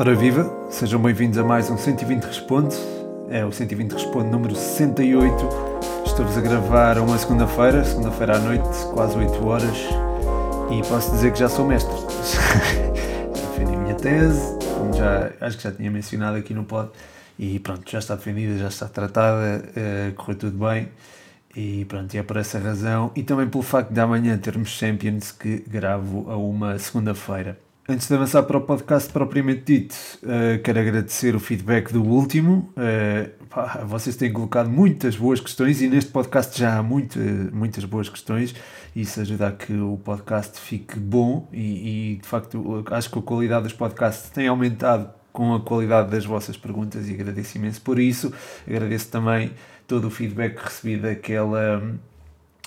Ora viva, sejam bem-vindos a mais um 120 Responde. É o 120 Responde número 68. Estou-vos a gravar uma segunda-feira, segunda-feira à noite, quase 8 horas. E posso dizer que já sou mestre. já defendi a minha tese, como já, acho que já tinha mencionado aqui no pod. E pronto, já está defendida, já está tratada, uh, correu tudo bem. E pronto, e é por essa razão e também pelo facto de amanhã termos Champions que gravo a uma segunda-feira. Antes de avançar para o podcast propriamente dito, uh, quero agradecer o feedback do último. Uh, pá, vocês têm colocado muitas boas questões e neste podcast já há muitas boas questões. Isso ajuda a que o podcast fique bom e, e de facto acho que a qualidade dos podcasts tem aumentado com a qualidade das vossas perguntas e agradeço imenso por isso. Agradeço também todo o feedback que recebi daquela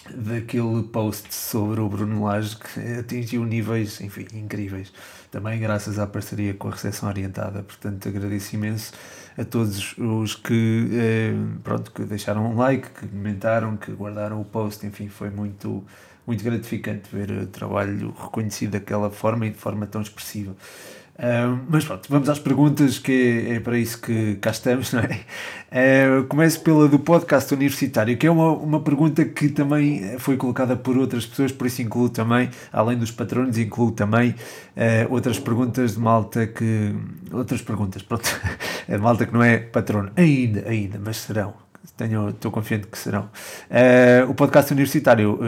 daquele post sobre o Bruno Lage que atingiu níveis, enfim, incríveis. Também graças à parceria com a Recepção Orientada. Portanto, agradeço imenso a todos os que, eh, pronto, que deixaram um like, que comentaram, que guardaram o post. Enfim, foi muito, muito gratificante ver o trabalho reconhecido daquela forma e de forma tão expressiva. Mas pronto, vamos às perguntas, que é, para isso que cá estamos, não é? Uh, começo pela do podcast universitário, que é uma, uma pergunta que também foi colocada por outras pessoas, por isso incluo também, além dos patronos, incluo também uh, outras perguntas de malta que. Outras perguntas, pronto, é de malta que não é patrono, ainda, ainda, mas serão. Tenho, estou confiante que serão. o podcast universitário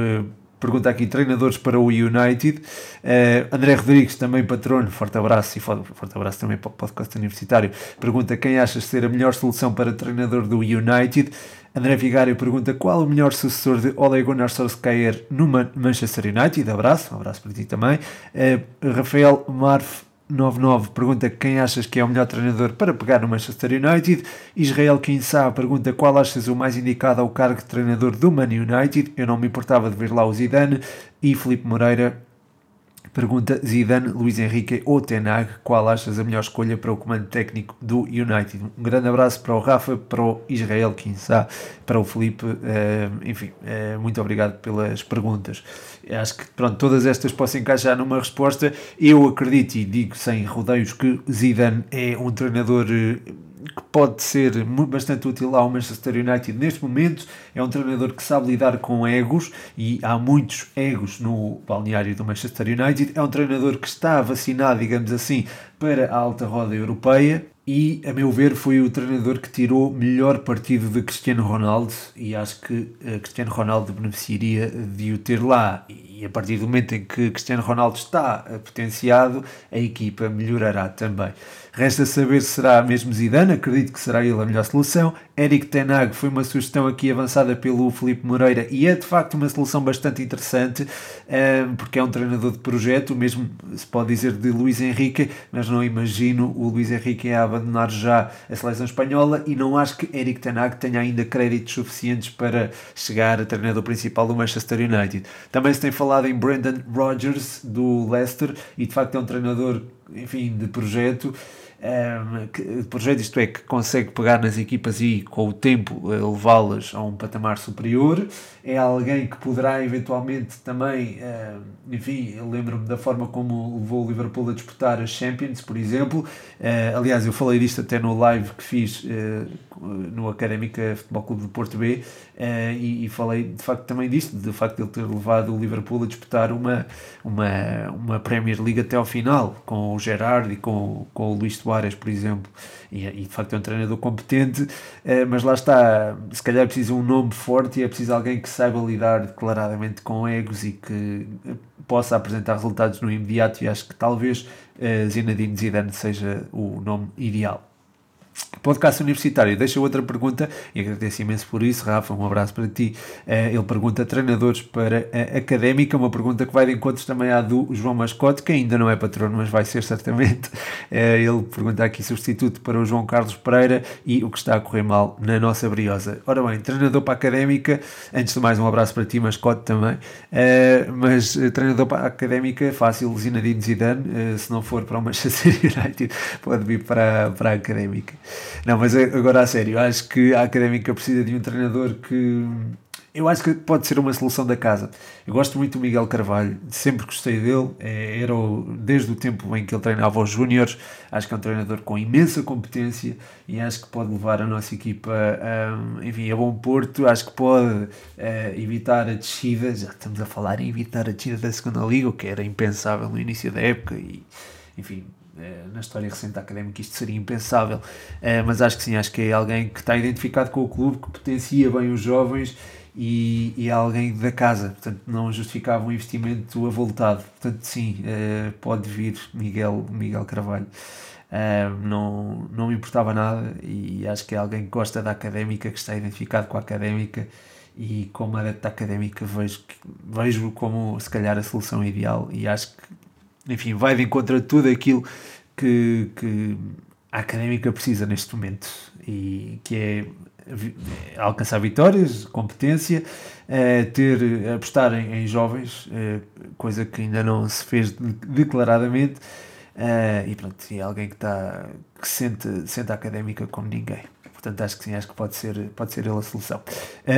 Pergunta aqui, treinadores para o United. Uh, André Rodrigues, também patrono, forte abraço e forte, abraço também para o podcast universitário. Pergunta quem achas ser a melhor solução para treinador do United. André Vigário pergunta qual o melhor sucessor de Ole Gunnar Solskjaer no Manchester United. Abraço, um abraço para ti também. Uh, Rafael Marf 99 pergunta quem achas que é o melhor treinador para pegar no Manchester United. Israel Kinsá pergunta qual achas o mais indicado ao cargo de treinador do Man United. Eu não me importava de ver lá o Zidane. E Felipe Moreira Pergunta Zidane, Luís Henrique ou Tenag, qual achas a melhor escolha para o comando técnico do United? Um grande abraço para o Rafa, para o Israel Kinsá, para o Felipe, uh, enfim, uh, muito obrigado pelas perguntas. Acho que pronto, todas estas posso encaixar numa resposta. Eu acredito e digo sem rodeios que Zidane é um treinador uh, que pode ser bastante útil ao Manchester United neste momento. É um treinador que sabe lidar com egos e há muitos egos no balneário do Manchester United. É um treinador que está vacinado, digamos assim, para a alta roda europeia e, a meu ver, foi o treinador que tirou melhor partido de Cristiano Ronaldo e acho que uh, Cristiano Ronaldo beneficiaria de o ter lá. E a partir do momento em que Cristiano Ronaldo está potenciado, a equipa melhorará também. Resta saber se será mesmo Zidane, acredito que será ele a melhor solução. Eric Tenag foi uma sugestão aqui avançada pelo Felipe Moreira e é de facto uma solução bastante interessante, eh, porque é um treinador de projeto, mesmo se pode dizer de Luís Henrique, mas não imagino o Luís Henrique a abandonar já a seleção espanhola e não acho que Eric Tenag tenha ainda créditos suficientes para chegar a treinador principal do Manchester United. Também se tem falado em Brendan Rodgers do Leicester e de facto é um treinador enfim, de projeto um, que, projeto, isto é, que consegue pegar nas equipas e com o tempo eh, levá-las a um patamar superior. É alguém que poderá eventualmente também, uh, enfim, eu lembro-me da forma como levou o Liverpool a disputar as Champions, por exemplo. Uh, aliás, eu falei disto até no live que fiz uh, no Académica Futebol Clube de Porto B e, e, falei de facto também disto, do facto de ele ter levado o Liverpool a disputar uma, uma, uma Premier League até ao final, com o Gerard e com, com o Luís Soares Soares, por exemplo, e, e, de facto é um treinador competente, eh, mas lá está, se calhar é preciso um nome forte e é preciso alguém que saiba lidar declaradamente com egos e que eh, possa apresentar resultados no imediato e acho que talvez uh, Zinedine Zidane seja o nome ideal. Podcast Universitário deixa outra pergunta e agradeço imenso por isso, Rafa. Um abraço para ti. Eh, ele pergunta: treinadores para a académica? Uma pergunta que vai de encontros também à do João Mascote, que ainda não é patrono, mas vai ser certamente. Eh, ele pergunta aqui substituto para o João Carlos Pereira e o que está a correr mal na nossa briosa. Ora bem, treinador para a académica. Antes de mais, um abraço para ti, Mascote também. Eh, mas treinador para a académica, fácil, Zinedine Zidane. Se não for para o Manchester United, pode vir para, para a académica. Não, mas agora a sério, acho que a Académica precisa de um treinador que eu acho que pode ser uma solução da casa. Eu gosto muito do Miguel Carvalho, sempre gostei dele, é, era o, desde o tempo em que ele treinava os Júniores, acho que é um treinador com imensa competência e acho que pode levar a nossa equipa a, enfim, a bom porto, acho que pode uh, evitar a descida, já estamos a falar em evitar a descida da segunda liga, o que era impensável no início da época e, enfim, eh, na história recente da Académica isto seria impensável, mas acho que sim, acho que é alguém que está identificado com o clube, que potencia bem os jovens e, e alguém da casa, portanto não justificava um investimento avultado. Portanto, sim, uh, pode vir Miguel, Miguel Carvalho. Não, não me importava nada e acho que é alguém que gosta da académica, que está identificado com a académica e como adepto académica vejo, vejo como se calhar a solução ideal e acho que enfim, vai de encontro a tudo aquilo que, que a académica precisa neste momento e que é alcançar vitórias, competência, uh, ter, apostar em, em jovens, uh, coisa que ainda não se fez declaradamente, uh, e pronto, é alguém que, está, que sente, sente a académica como ninguém. Portanto, acho que sim, acho que pode ser, pode ser ele a solução.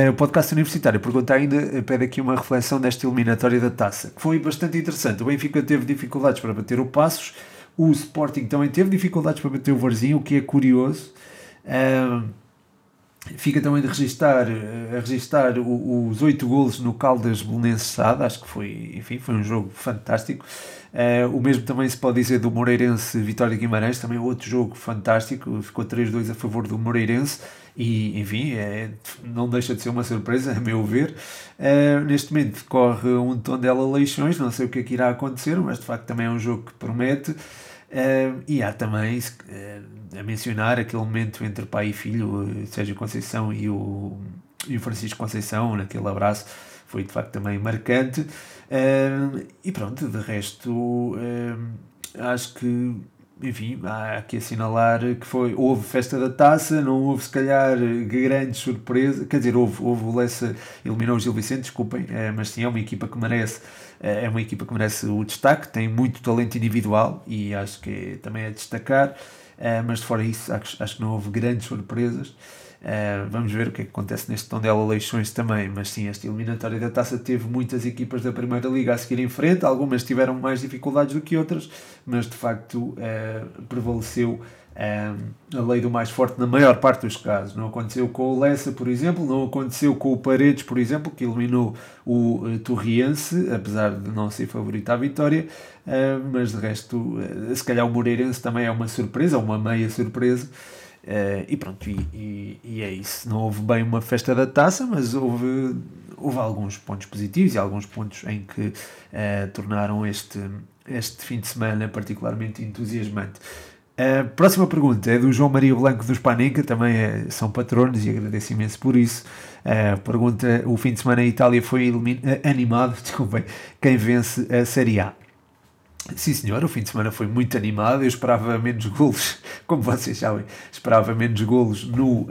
o podcast universitário pergunta ainda, pede aqui uma reflexão desta eliminatória da taça, que foi bastante interessante. O Benfica teve dificuldades para bater o Passos, o Sporting também teve dificuldades para bater o Varzinho, o que é curioso. Uh, Fica também de registar, a registar os oito golos no Caldas Belenenses Sade, acho que foi, enfim, foi um jogo fantástico. Uh, o mesmo também se pode dizer do Moreirense Vitória Guimarães, também outro jogo fantástico, ficou 3-2 a favor do Moreirense e, enfim, é, não deixa de ser uma surpresa, a meu ver. Uh, neste momento corre um tom dela Leixões, não sei o que é que irá acontecer, mas de facto também é um jogo que promete. Uh, e há também uh, a mencionar aquele momento entre pai e filho, Sérgio Conceição e o, e o Francisco Conceição, naquele abraço, foi de facto também marcante. E pronto, de resto, acho que enfim, há que assinalar que foi, houve festa da taça, não houve se calhar grande surpresa, quer dizer, houve, houve o Lessa eliminou o Gil Vicente, desculpem, mas sim, é uma equipa que merece eh, é uma equipa que merece o destaque, tem muito talento individual e acho que também é destacar, eh, mas de fora isso acho, acho que não houve grandes surpresas. Uh, vamos ver o que, é que acontece neste Tondela Leixões também, mas sim, esta eliminatória da taça teve muitas equipas da Primeira Liga a seguir em frente, algumas tiveram mais dificuldades do que outras, mas de facto uh, prevaleceu a lei do mais forte na maior parte dos casos. Não aconteceu com o Lessa, por exemplo, não aconteceu com o Paredes, por exemplo, que eliminou o uh, Torriense, apesar de não ser favorito à vitória, uh, mas de resto, uh, se calhar o Moreirense também é uma surpresa, uma meia surpresa. E pronto, e, e, e, é isso. Não houve bem uma festa da taça, mas houve, houve alguns pontos positivos e alguns pontos em que tornaram este, este fim de semana particularmente entusiasmante. A próxima pergunta é do João Maria Blanco dos Panenka, também é, são patronos e agradeço imenso por isso. Pergunta: o fim de semana em Itália foi animado, desculpem, quem vence a Série A? Sim, senhor, o fim de semana foi muito animado. Eu esperava menos golos, como vocês sabem, esperava menos golos no uh,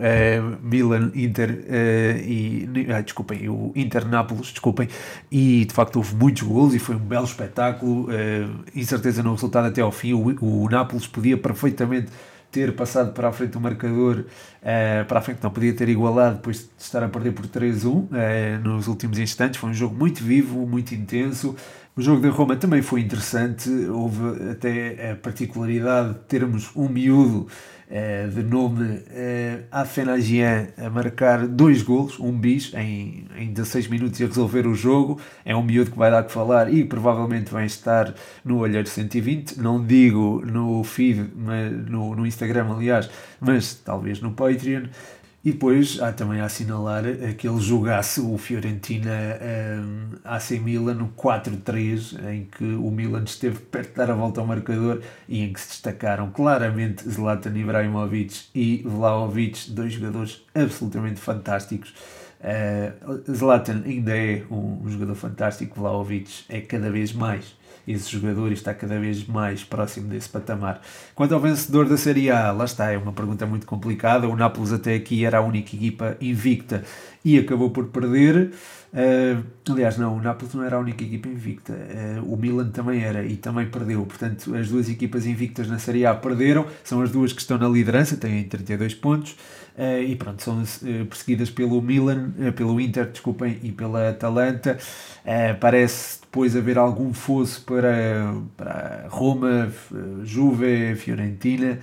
Milan Inter uh, e. Ah, desculpem, o Inter Nápoles, desculpem. E de facto houve muitos golos e foi um belo espetáculo. Uh, incerteza no resultado até ao fim. O, o Nápoles podia perfeitamente ter passado para a frente do marcador, uh, para a frente não podia ter igualado depois de estar a perder por 3-1 uh, nos últimos instantes. Foi um jogo muito vivo, muito intenso. O jogo da Roma também foi interessante, houve até a particularidade de termos um miúdo eh, de nome eh, Afenagian a marcar dois golos, um bis em, em 16 minutos e a resolver o jogo. É um miúdo que vai dar que falar e provavelmente vai estar no Olheiro 120. Não digo no feed, mas no, no Instagram, aliás, mas talvez no Patreon. E depois há também a assinalar aquele jogaço, o Fiorentina um, AC Milan no 4-3, em que o Milan esteve perto de dar a volta ao marcador e em que se destacaram claramente Zlatan Ibrahimovic e Vlaovic, dois jogadores absolutamente fantásticos. Uh, Zlatan ainda é um, um jogador fantástico, Vlaovic é cada vez mais esse jogador e está cada vez mais próximo desse patamar. Quanto ao vencedor da Série A, lá está, é uma pergunta muito complicada. O Nápoles até aqui era a única equipa invicta e acabou por perder. Uh, aliás, não, o Nápoles não era a única equipa invicta, uh, o Milan também era e também perdeu. Portanto, as duas equipas invictas na Série A perderam, são as duas que estão na liderança, têm 32 pontos. Uh, e pronto, são perseguidas pelo Milan, pelo Inter, desculpem, e pela Atalanta. parece depois haver algum fosso para, para Roma, Juve, Fiorentina.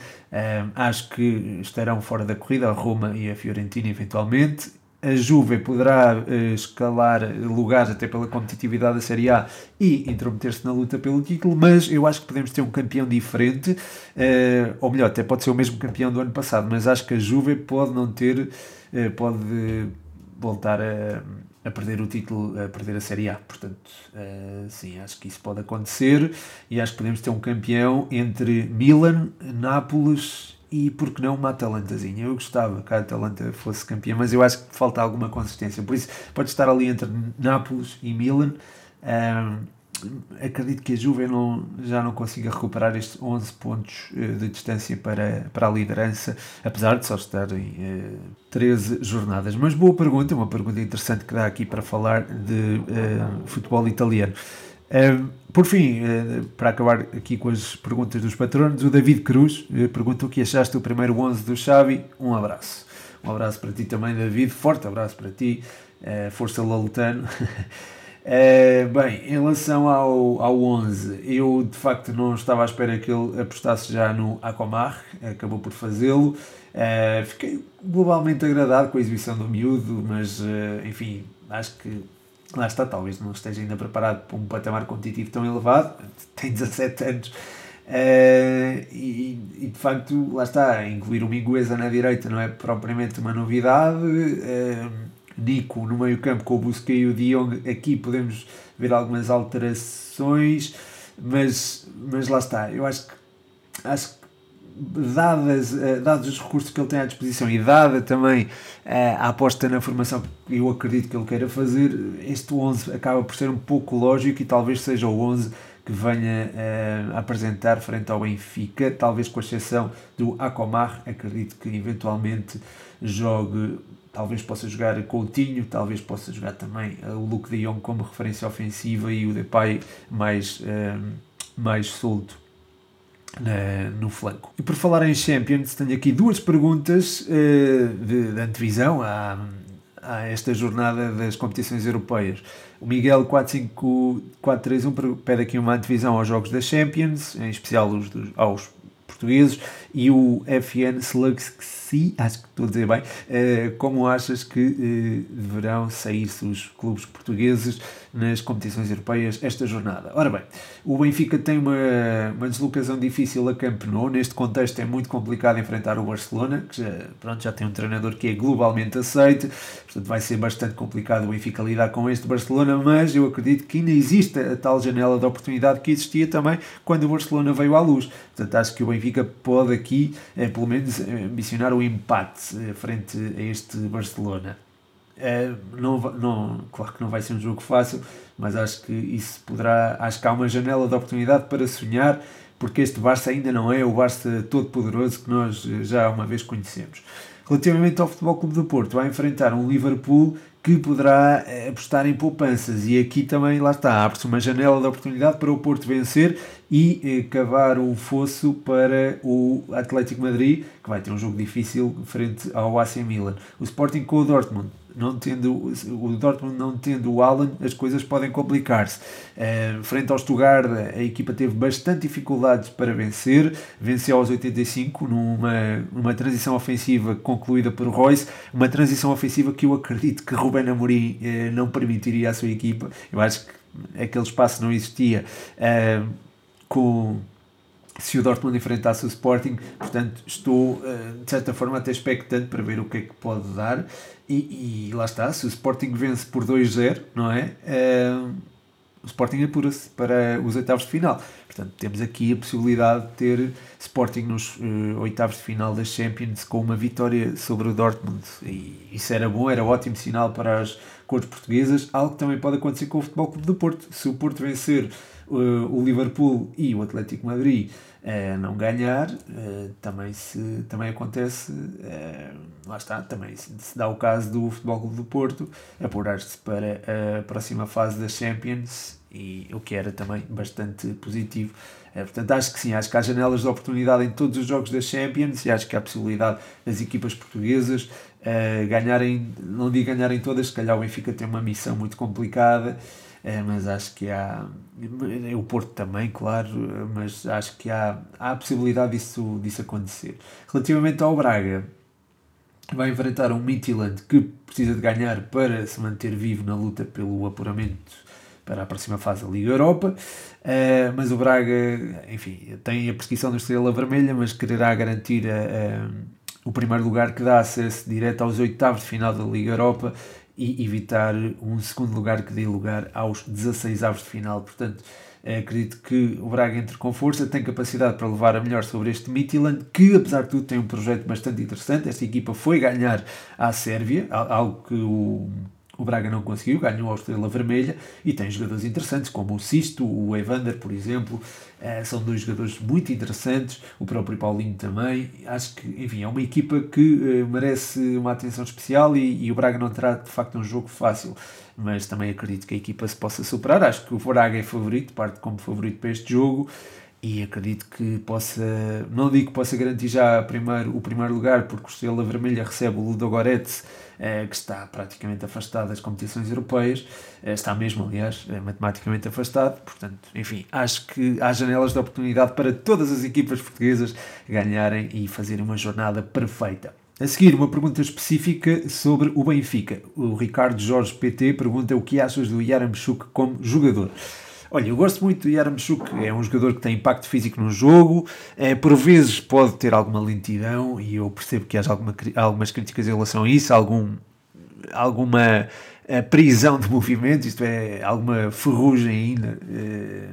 acho que estarão fora da corrida, a Roma e a Fiorentina, eventualmente a Juve poderá uh, escalar lugares até pela competitividade da Série A e intrometer-se na luta pelo título, mas eu acho que podemos ter um campeão diferente, uh, ou melhor, até pode ser o mesmo campeão do ano passado, mas acho que a Juve pode não ter, uh, pode voltar a, a, perder o título, a perder a Série A. Portanto, sim, acho que isso pode acontecer e acho que podemos ter um campeão entre Milan, Nápoles e por que não uma Atalantazinha? Eu gostava que a Atalanta fosse campeã, mas eu acho que falta alguma consistência. Por isso, pode estar ali entre Nápoles e Milan. Acredito que a Juve não, já não consiga recuperar estes 11 pontos uh, de distância para, para a liderança, apesar de só estar em uh, 13 jornadas. Mas boa pergunta, uma pergunta interessante que dá aqui para falar de uh, futebol italiano por fim, uh, para acabar aqui com as perguntas dos patronos, o David Cruz uh, pergunta o que achaste do primeiro 11 do Xavi. Um abraço. Um abraço para ti também, David. Forte abraço para ti. Uh, força Lalutano. bem, em relação ao, ao 11, eu de facto não estava à espera que ele apostasse já no Acomar, acabou por fazê-lo. fiquei globalmente agradado com a exibição do miúdo, mas enfim, acho que lá está, talvez não esteja ainda preparado para um patamar competitivo tão elevado, tem 17 anos. Uh, e, e, de facto, lá está, incluir o Mingueza na direita não é propriamente uma novidade. Uh, Nico no meio-campo com o Busquets e o aqui podemos ver algumas alterações, mas, mas lá está. Eu acho que, acho que dadas, uh, dados os recursos que ele tem à disposição e dada também uh, a aposta na formação que eu acredito que ele queira fazer, este 11 acaba por ser um pouco lógico e talvez seja o 11 que venha uh, apresentar frente ao Benfica, talvez com exceção do Acomar, acredito que eventualmente jogue, talvez possa jogar Coutinho, talvez possa jogar também o Luke de Jong como referência ofensiva e o Depay mais, mais solto na, no flanco. E por falar em Champions, tenho aqui duas perguntas uh, de, de antevisão a, a esta jornada das competições europeias. O Miguel 45431 pede aqui uma antevisão aos jogos da Champions, em especial os dos, aos portugueses, e o FN Slugsy, acho que estou a dizer bem, uh, como achas que deverão sair-se os clubes portugueses nas competições europeias esta jornada. Ora bem, o Benfica tem uma, uma deslocação difícil a Camp Nou, neste contexto é muito complicado enfrentar o Barcelona, que já, pronto, já tem um treinador que é globalmente aceito, portanto vai ser bastante complicado o Benfica lidar com este Barcelona, mas eu acredito que ainda existe a tal janela de oportunidade que existia também quando o Barcelona veio à luz. Portanto, acho que o Benfica pode aqui, eh, pelo menos, ambicionar o empate eh, frente a este Barcelona. Não, não, claro que não vai ser um jogo fácil, mas acho que isso poderá. Acho que há uma janela de oportunidade para sonhar, porque este Barça ainda não é o Barça todo poderoso que nós já uma vez conhecemos. Relativamente ao Futebol Clube do Porto, vai enfrentar um Liverpool que poderá eh, apostar em poupanças e aqui também, lá está, abre-se uma janela de oportunidade para o Porto vencer e eh, cavar o fosso para o Atlético Madrid, que vai ter um jogo difícil frente ao AC Milan. O Sporting com o Dortmund não tendo o Dortmund não tendo o Alan, as coisas podem complicar-se. Uh, frente ao Stuttgart, a equipa teve bastante dificuldades para vencer, venceu aos 85 numa, numa transição ofensiva concluída por Royce, uma transição ofensiva que eu acredito que Ruben Amorim uh, não permitiria à sua equipa. Eu acho que aquele espaço não existia uh, com se o Dortmund enfrentasse o Sporting, portanto estou de certa forma até expectante para ver o que é que pode dar e, e lá está, se o Sporting vence por 2-0, não é? Uh, o Sporting apura-se para os oitavos de final. Portanto, temos aqui a possibilidade de ter Sporting nos uh, oitavos de final das Champions com uma vitória sobre o Dortmund. E isso era bom, era ótimo sinal para as cores portuguesas. Algo que também pode acontecer com o Futebol Clube do Porto. Se o Porto vencer o Liverpool e o Atlético Madrid uh, não ganhar, uh, também, se, também acontece, lá está, também se, se, dá o caso do Futebol Clube do Porto, apurar-se para a próxima fase da Champions, e o que era também bastante positivo. portanto, acho que sim, acho que há janelas de oportunidade em todos os jogos da Champions e acho que há a possibilidade das equipas portuguesas ganharem, não digo ganharem todas, se calhar o Benfica tem uma missão muito complicada, é, mas acho que há. O Porto também, claro, mas acho que há, há a possibilidade disso, disso acontecer. Relativamente ao Braga, vai enfrentar um Midtjylland que precisa de ganhar para se manter vivo na luta pelo apuramento para a próxima fase da Liga Europa. Uh, mas o Braga, enfim, tem a prescrição da Estrela Vermelha, mas quererá garantir a, a, o primeiro lugar que dá acesso direto aos oitavos de final da Liga Europa e evitar um segundo lugar que dê lugar aos 16 avos de final. Portanto, eh, acredito que o Braga entre com força, tem capacidade para levar a melhor sobre este Midtjylland, que apesar de tudo tem um projeto bastante interessante. Esta equipa foi ganhar à Sérvia, algo que o o Braga não conseguiu, ganhou a Estrela Vermelha e tem jogadores interessantes como o Sisto, o Evander, por exemplo. Uh, são dois jogadores muito interessantes, o próprio Paulinho também. Acho que, enfim, é uma equipa que uh, merece uma atenção especial e, e, o Braga não terá de facto um jogo fácil, mas também acredito que a equipa se possa superar. Acho que o Braga é favorito, parte como favorito para este jogo e acredito que possa, não digo que possa garantir já primeiro, o primeiro lugar, porque o Estrela Vermelha recebe o Ludogorets eh, que está praticamente afastado das competições europeias, eh, está mesmo, aliás, é matematicamente afastado. Portanto, enfim, acho que há janelas de oportunidade para todas as equipas portuguesas ganharem e fazerem uma jornada perfeita. A seguir, uma pergunta específica sobre o Benfica. O Ricardo Jorge PT pergunta o que achas do Yaramchuk como jogador. Olha, eu gosto muito do Yaramchuk, é um jogador que tem impacto físico no jogo, é, por vezes pode ter alguma lentidão e eu percebo que há alguma, algumas críticas em relação a isso, algum, alguma eh, prisão de movimento, isto é, alguma ferrugem ainda eh,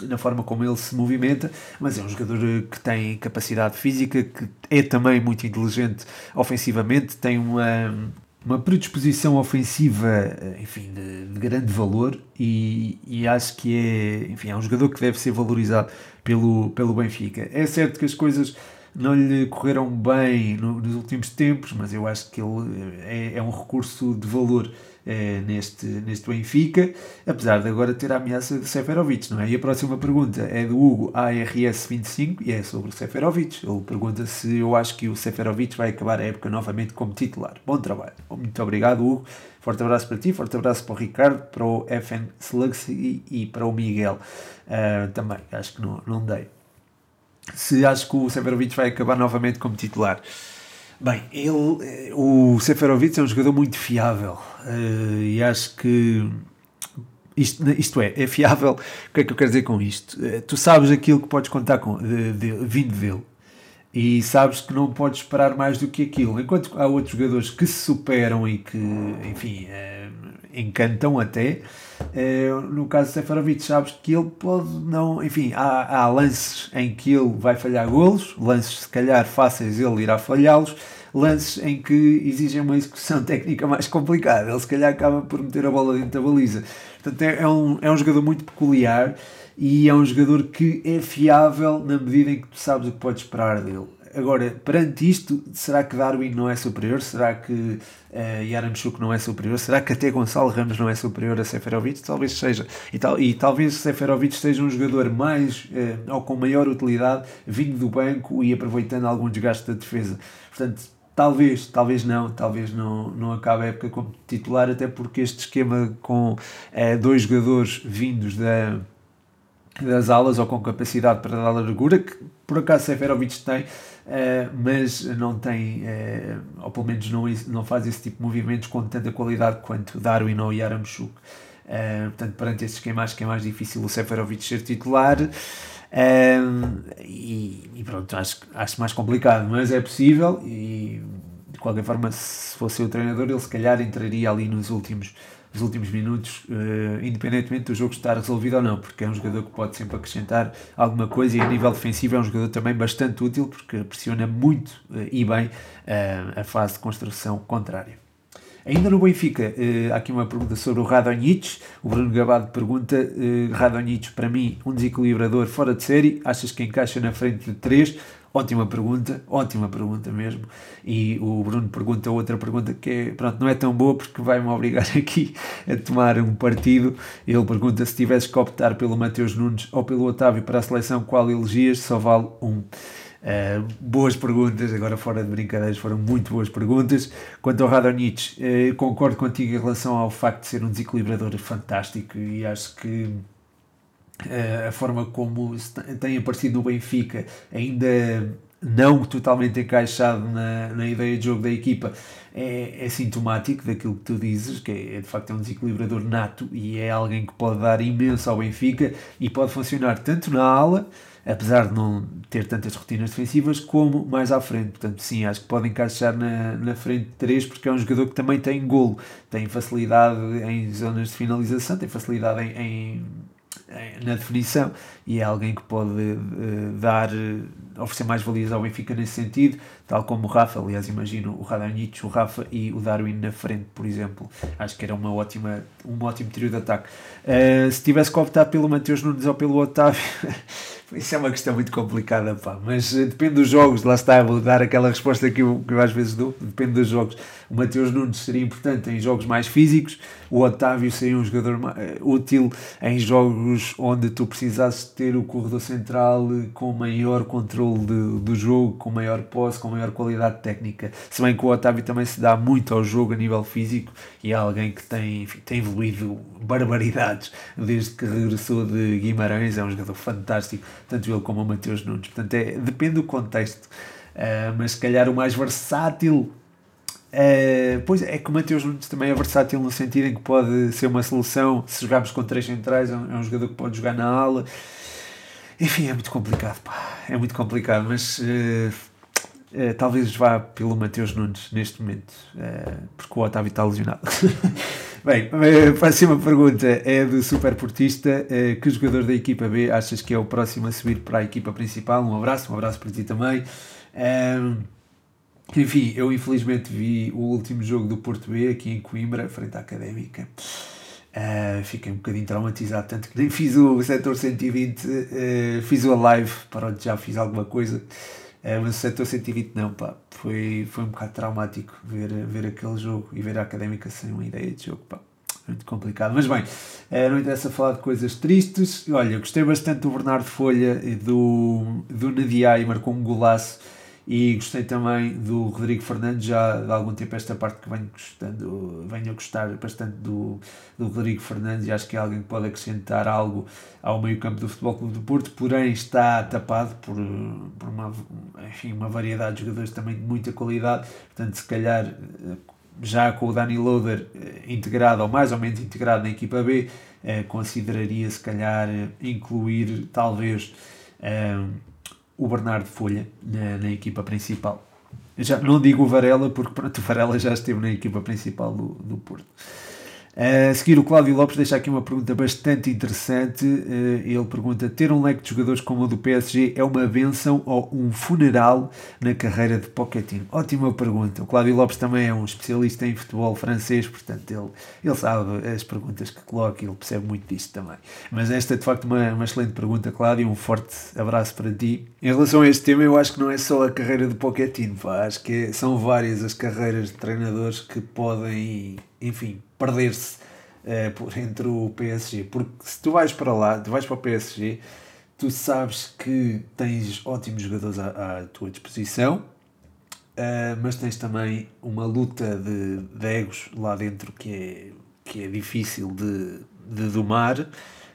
na, na forma como ele se movimenta, mas é um jogador que tem capacidade física, que é também muito inteligente ofensivamente, tem uma, uma predisposição ofensiva, enfim, de, de grande valor e, e, acho que é, enfim, é um jogador que deve ser valorizado pelo, pelo Benfica. É certo que as coisas não lhe correram bem no, nos últimos tempos, mas eu acho que ele é, é um recurso de valor é, neste, neste Benfica, apesar de agora ter a ameaça de Seferovic, não é? E a próxima pergunta é do Hugo ARS25 e é sobre o Seferovic. Ele pergunta se eu acho que o Seferovic vai acabar a época novamente como titular. Bom trabalho. Muito obrigado, Hugo. Forte abraço para ti, forte abraço para o Ricardo, para o FN Slugs e, e para o Miguel uh, também. Acho que não, não dei. Se acho que o Seferovic vai acabar novamente como titular. Bem, ele, eh, o Seferovic é um jogador muito fiável uh, e acho que isto, isto é, é fiável. O que é que eu quero dizer com isto? Uh, tu sabes aquilo que podes contar com, de, de, vindo dele e sabes que não podes esperar mais do que aquilo. Enquanto há outros jogadores que se superam e que, enfim, encantam até. no caso de Seferovic, sabes que ele pode não. Enfim, há, há lances em que ele vai falhar golos, lances se calhar fáceis ele irá falhá-los lances em que exigem uma execução técnica mais complicada. Ele se calhar acaba por meter a bola dentro da baliza. Portanto, é, é um, é um jogador muito peculiar e é um jogador que é fiável na medida em que tu sabes o que podes esperar dele. Agora, perante isto, será que Darwin não é superior? Será que uh, Yaramchuk não é superior? Será que até Gonçalo Ramos não é superior a Seferovic? Talvez seja. E, tal, e talvez Seferovic seja um jogador mais uh, ou com maior utilidade vindo do banco e aproveitando algum desgaste da defesa. Portanto, Talvez, talvez não, talvez não, não acabe a época como titular, até porque este esquema com é, dois jogadores vindos da, das alas ou com capacidade para dar largura, que por acaso Seferovic tem, mas não tem, é, ou pelo menos não, não faz esse tipo de movimentos com tanta qualidade quanto Darwin ou Yaramchuk. É, portanto, perante este esquema, acho que é mais difícil o Seferovic ser titular. E, e, pronto, acho, acho mais complicado, mas é possível e de qualquer forma, se fosse o treinador, ele se calhar entraria ali nos últimos, nos últimos minutos, uh, independentemente do jogo estar resolvido ou não, porque é um jogador que pode sempre acrescentar alguma coisa e a nível defensivo é um jogador também bastante útil porque pressiona muito uh, e bem uh, a fase de construção contrária. Ainda no Benfica, há aqui uma pergunta sobre o Radonjic. O Bruno Gabado pergunta: Radonjic, para mim, um desequilibrador fora de série, achas que encaixa na frente de 3? Ótima pergunta, ótima pergunta mesmo. E o Bruno pergunta outra pergunta que é, pronto, não é tão boa porque vai-me obrigar aqui a tomar um partido. Ele pergunta se tivesses que optar pelo Mateus Nunes ou pelo Otávio para a seleção, qual elegias? Só vale um. Uh, boas perguntas, agora fora de brincadeiras, foram muito boas perguntas. Quanto ao Radonjic, uh, concordo contigo em relação ao facto de ser um desequilibrador fantástico e acho que uh, a forma como tem aparecido no Benfica, ainda não totalmente encaixado na, na ideia de jogo da equipa, é, é sintomático daquilo que tu dizes, que é, é de facto é um desequilibrador nato e é alguém que pode dar imenso ao Benfica e pode funcionar tanto na ala apesar de não ter tantas rotinas defensivas, como mais à frente. Portanto, sim, acho que pode encaixar na, na frente de 3, porque é um jogador que também tem golo, tem facilidade em zonas de finalização, tem facilidade em, em na definição e é alguém que pode uh, dar, uh, oferecer mais valias ao Benfica nesse sentido, tal como o Rafa, aliás imagino o Radonjic, o Rafa e o Darwin na frente, por exemplo, acho que era uma ótima, um ótimo trio de ataque. Uh, se tivesse que optar pelo Mateus Nunes ou pelo Otávio Isso é uma questão muito complicada, pá. Mas eh, depende dos jogos, lá está, vou dar aquela resposta que eu, que eu às vezes dou. Depende dos jogos. O Mateus Nunes seria importante em jogos mais físicos, o Otávio seria um jogador uh, útil em jogos onde tu precisasses ter o corredor central eh, com maior controle de, do jogo, com maior posse, com maior qualidade técnica. Se bem que o Otávio também se dá muito ao jogo a nível físico e é alguém que tem, enfim, tem evoluído barbaridades desde que regressou de Guimarães, é um jogador fantástico tanto ele como o Mateus Nunes. Portanto, é, depende do contexto. Uh, mas se calhar o mais versátil. Uh, pois é que o Mateus Nunes também é versátil no sentido em que pode ser uma solução. Se jogarmos com três centrais, é um, é um jogador que pode jogar na ala. Enfim, é muito complicado. Pá. É muito complicado, mas uh, talvez vá pelo Mateus Nunes neste momento, porque o Otávio está lesionado. Bem, a próxima pergunta é do superportista. Que jogador da equipa B achas que é o próximo a subir para a equipa principal? Um abraço, um abraço para ti também. enfim, eu infelizmente vi o último jogo do Porto B aqui em Coimbra, frente à Académica. Uh, fiquei um bocadinho traumatizado, tanto que nem fiz o setor 120, uh, fiz o live, para onde já fiz alguma coisa. É, mas o setor 120 não, pá, foi, foi um bocado traumático ver, ver aquele jogo e ver a académica sem uma ideia de jogo, pá, muito complicado. Mas bem, não interessa falar de coisas tristes. Olha, gostei bastante do Bernardo Folha e do, do Nadiai, marcou um golaço e gostei também do Rodrigo Fernandes, já de algum tempo esta parte que venho gostando, venho a gostar bastante do, do Rodrigo Fernandes e acho que é alguém que pode acrescentar algo ao meio campo do Futebol Clube do Porto, porém está tapado por, por uma, enfim, uma variedade de jogadores também de muita qualidade, portanto se calhar já com o Dani Loader eh, integrado ou mais ou menos integrado na equipa B, eh, consideraria se calhar incluir talvez eh, o Bernardo Folha na, na equipa principal. já não digo o Varela, porque pronto, o Varela já esteve na equipa principal do, do Porto. A seguir, o Cláudio Lopes deixa aqui uma pergunta bastante interessante. Eh, ele pergunta: ter um leque de jogadores como o do PSG é uma benção ou um funeral na carreira de Pochettino? Ótima pergunta. O Cláudio Lopes também é um especialista em futebol francês, portanto, ele, ele sabe as perguntas que coloca e ele percebe muito disto também. Mas esta é de facto uma, uma excelente pergunta, Cláudio. Um forte abraço para ti. Em relação a este tema, eu acho que não é só a carreira de Pochettino, pá. acho que são várias as carreiras de treinadores que podem, enfim perder-se uh, por entre o PSG. Porque se tu vais para lá, tu vais para o PSG, tu sabes que tens ótimos jogadores à, à tua disposição, uh, mas tens também uma luta de, de egos lá dentro que é, que é difícil de, de domar.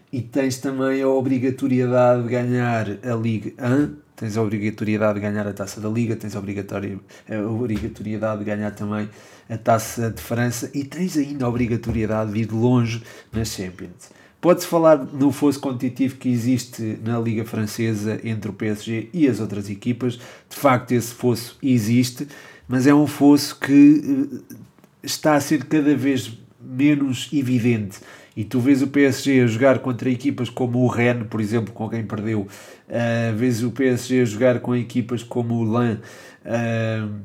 E tens também a obrigatoriedade de ganhar a Liga 1 tens a obrigatoriedade de ganhar a taça da Liga, tens a obrigatoriedade de ganhar também a taça de França e tens ainda a obrigatoriedade de ir longe nas Champions. Pode-se falar no fosso competitivo que existe na Liga Francesa entre o PSG e as outras equipas. De facto, esse fosso existe, mas é um fosso que eh, está a ser cada vez menos evidente e tu vês o PSG a jogar contra equipas como o Rennes, por exemplo, com quem perdeu, uh, vês o PSG a jogar com equipas como o Lan, uh,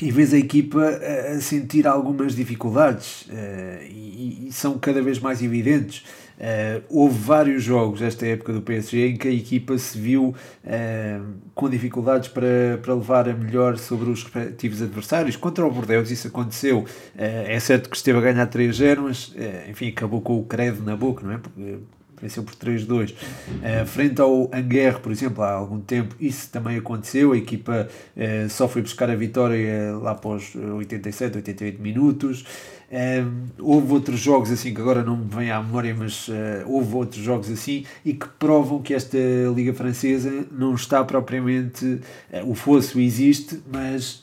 e vês a equipa a, sentir algumas dificuldades uh, e, são cada vez mais evidentes. Uh, houve vários jogos esta época do PSG em que a equipa se viu uh, com dificuldades para, para levar a melhor sobre os respectivos adversários. Contra o Bordeaux isso aconteceu. é certo que esteve a ganhar 3-0, mas enfim, acabou com o credo na boca, não é? Porque venceu por 3-2. Uh, eh, frente ao Anguerre, por exemplo, há algum tempo, isso também aconteceu. A equipa uh, só foi buscar a vitória lá após 87, 88 minutos. Uh, houve outros jogos assim que agora não me vem à memória, mas houve outros jogos assim e que provam que esta Liga Francesa não está propriamente. o fosso existe, mas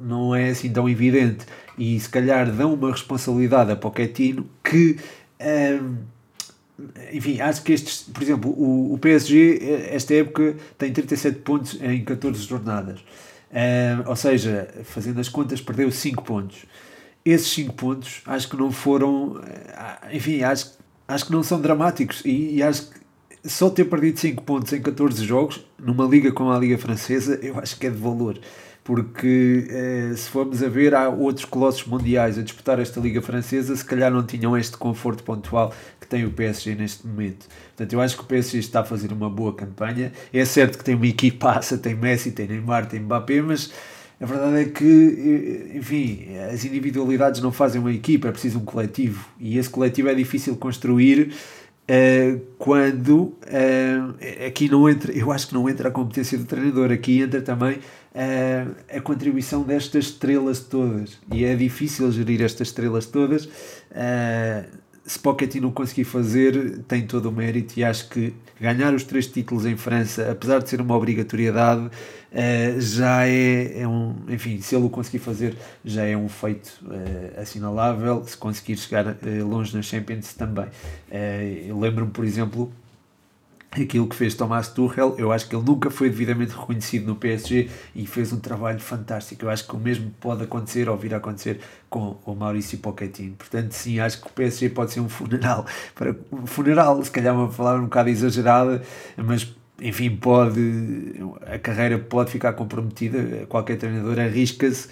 não é assim tão evidente. E se calhar dão uma responsabilidade a Pochettino que enfim, acho que estes, por exemplo, o, o PSG, esta época, tem 37 pontos em 14 jornadas. Uh, ou seja, fazendo as contas, perdeu 5 pontos. Esses 5 pontos acho que não foram. Eh, enfim, acho, acho que não são dramáticos. E, e acho que só ter perdido 5 pontos em 14 jogos, numa liga como a Liga Francesa, eu acho que é de valor porque eh, se formos a ver, há outros colossos mundiais a disputar esta Liga Francesa, se calhar não tinham este conforto pontual que tem o PSG neste momento. Portanto, eu acho que o PSG está a fazer uma boa campanha. É certo que tem uma equipaça, tem Messi, tem Neymar, tem Mbappé, mas a verdade é que, eh, enfim, as individualidades não fazem uma equipa, é preciso um coletivo. E esse coletivo é difícil construir Uh, quando uh, aqui não entra, eu acho que não entra a competência do treinador, aqui entra também uh, a contribuição destas estrelas todas e é difícil gerir estas estrelas todas. Se Pochettino conseguir fazer, tem todo o mérito e acho que ganhar os três títulos em França, apesar de ser uma obrigatoriedade, uh, já é, é, um. Enfim, se ele o conseguir fazer, já é um feito uh, assinalável. Se conseguir chegar uh, longe na Champions também. eu lembro-me, por exemplo, aquilo que fez Tomás Tuchel, eu acho que ele nunca foi devidamente reconhecido no PSG e fez um trabalho fantástico. Eu acho que o mesmo pode acontecer ou vir a acontecer com o Maurício Pochettino. Portanto, sim, acho que o PSG pode ser um funeral, para um funeral, se calhar uma palavra um bocado exagerada, mas enfim, pode a carreira pode ficar comprometida, qualquer treinador arrisca-se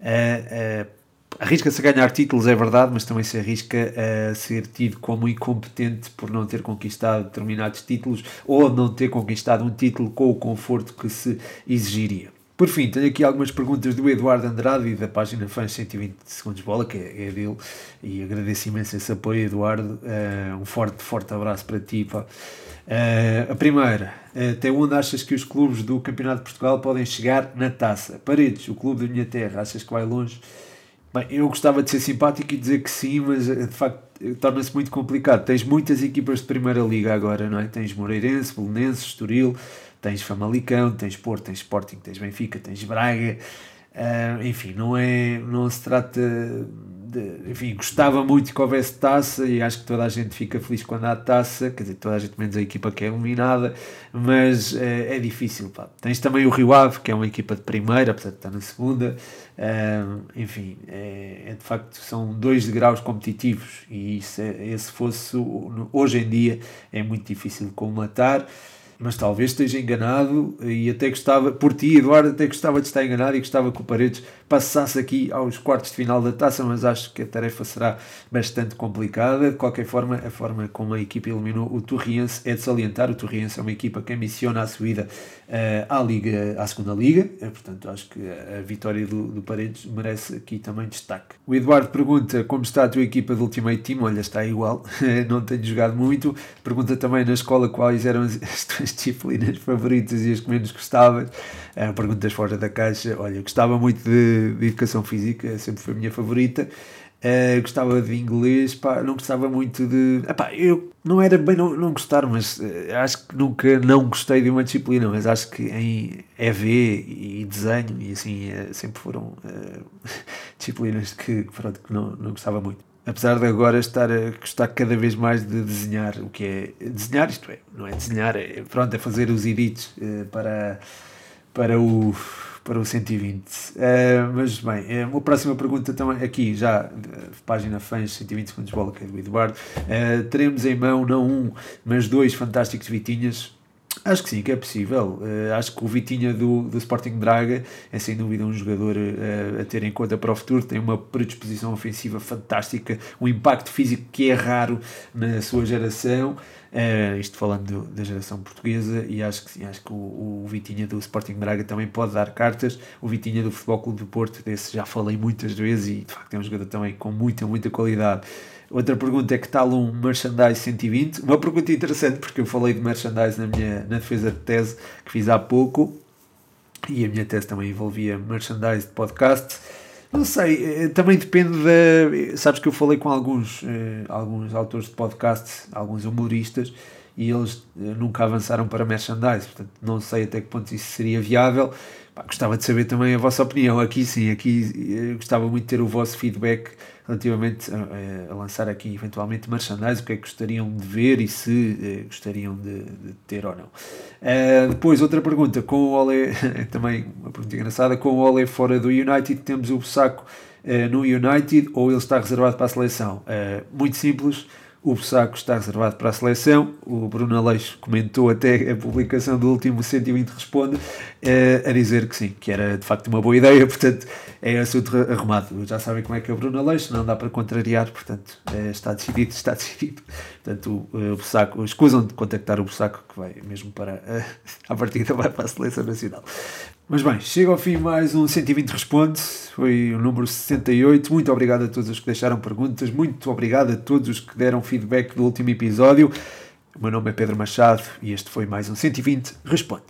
a, a arrisca-se a ganhar títulos, é verdade, mas também se arrisca a ser tido como incompetente por não ter conquistado determinados títulos ou não ter conquistado um título com o conforto que se exigiria. Por fim, tenho aqui algumas perguntas do Eduardo Andrade e da página Fãs 120 Segundos Bola, que é, é dele, e agradeço imenso esse apoio, Eduardo. Uh, um forte, forte abraço para ti. Pá. Uh, a primeira, uh, até onde achas que os clubes do Campeonato de Portugal podem chegar na taça? Paredes, o clube da minha terra, achas que vai longe? Bem, eu gostava de ser simpático e dizer que sim, mas eh, de facto torna-se muito complicado. Tens muitas equipas de Primeira Liga agora, não é? Tens Moreirense, Belenenses, Estoril, tens Famalicão, tens Porto, tens Sporting, tens Benfica, tens Braga. Uh, enfim, não, é, não se trata de, enfim, gostava muito que houvesse taça e acho que toda a gente fica feliz quando há taça, quer dizer, toda a gente menos a equipa que é eliminada, mas é, é difícil. Pá. Tens também o Rio Ave, que é uma equipa de primeira, de estar na segunda, uh, enfim, é, é, de facto são dois degraus competitivos e é, esse fosse hoje em dia é muito difícil de colmatar mas talvez esteja enganado e até gostava, por ti, Eduardo, até gostava de estar enganado e gostava que o Paredes passasse aqui aos quartos de final da taça, mas acho que a tarefa será bastante complicada. De qualquer forma, a forma como a equipa eliminou o Torriense é de salientar. O Torriense é uma equipa que ambiciona a subida uh, à, Liga, à segunda Liga, uh, portanto, acho que a vitória do, do Paredes merece aqui também destaque. O Eduardo pergunta como está a tua equipa de Ultimate Team. Olha, está igual, não tenho jogado muito. Pergunta também na escola quais eram as, as disciplinas favoritas e as que menos gostavas. Uh, perguntas fora da caixa. Olha, gostava muito de, de educação física, sempre foi a minha favorita. Uh, gostava de inglês, pá, não gostava muito de. Epá, eu não era bem não, não gostar, mas uh, acho que nunca não gostei de uma disciplina, mas acho que em EV e desenho e assim uh, sempre foram disciplinas que, pronto, que não, não gostava muito. Apesar de agora estar a gostar cada vez mais de desenhar, o que é desenhar, isto é, não é desenhar, é, pronto, é fazer os edits para, para o para o 120. Uh, eh, mas bem, uh, a próxima pergunta também aqui, já, uh, página fãs 120 segundos bola, que é do Eduardo. Uh, teremos em mão não um, mas dois fantásticos Vitinhas. Acho que sim, que é possível. Uh, acho que o Vitinha do, do Sporting Braga é sem dúvida um jogador uh, a ter em conta para o futuro. Tem uma predisposição ofensiva fantástica, um impacto físico que é raro na sua geração. Uh, isto falando da geração portuguesa, e acho que sim, acho que o, o Vitinha do Sporting Braga também pode dar cartas. O Vitinha do Futebol Clube do Porto, desse já falei muitas vezes, e de facto é um jogador também com muita, muita qualidade. Outra pergunta é que tal um merchandise 120? Uma pergunta interessante porque eu falei de merchandise na minha na defesa de tese que fiz há pouco e a minha tese também envolvia merchandise de podcast. Não sei, eh, também depende da. Sabes que eu falei com alguns, eh, alguns autores de podcast, alguns humoristas, e eles eh, nunca avançaram para merchandise, portanto não sei até que ponto isso seria viável. Pá, gostava de saber também a vossa opinião. Aqui sim, aqui gostava muito de ter o vosso feedback relativamente a, a, lançar aqui eventualmente merchandise, o que é que gostariam de ver e se eh, gostariam de, de, ter ou não. Uh, depois, outra pergunta, com o Ole, também uma pergunta engraçada, com o Ole fora do United, temos o saco uh, no United ou ele está reservado para a seleção? Uh, muito simples, o Bussaco está reservado para a seleção. O Bruno Aleixo comentou até a publicação do último 120 Responde uh, a dizer que sim, que era de facto uma boa ideia. Portanto, é assunto arrumado. Já sabem como é que é o Bruno Aleixo, não dá para contrariar. Portanto, uh, está decidido, está decidido. Portanto, o, o Bussaco, escusam de contactar o Bussaco, que vai mesmo para. À partida, vai para a seleção nacional. Mas bem, chega ao fim mais um 120 Responde, foi o número 68. Muito obrigado a todos os que deixaram perguntas, muito obrigado a todos os que deram feedback do último episódio. O meu nome é Pedro Machado e este foi mais um 120 Responde.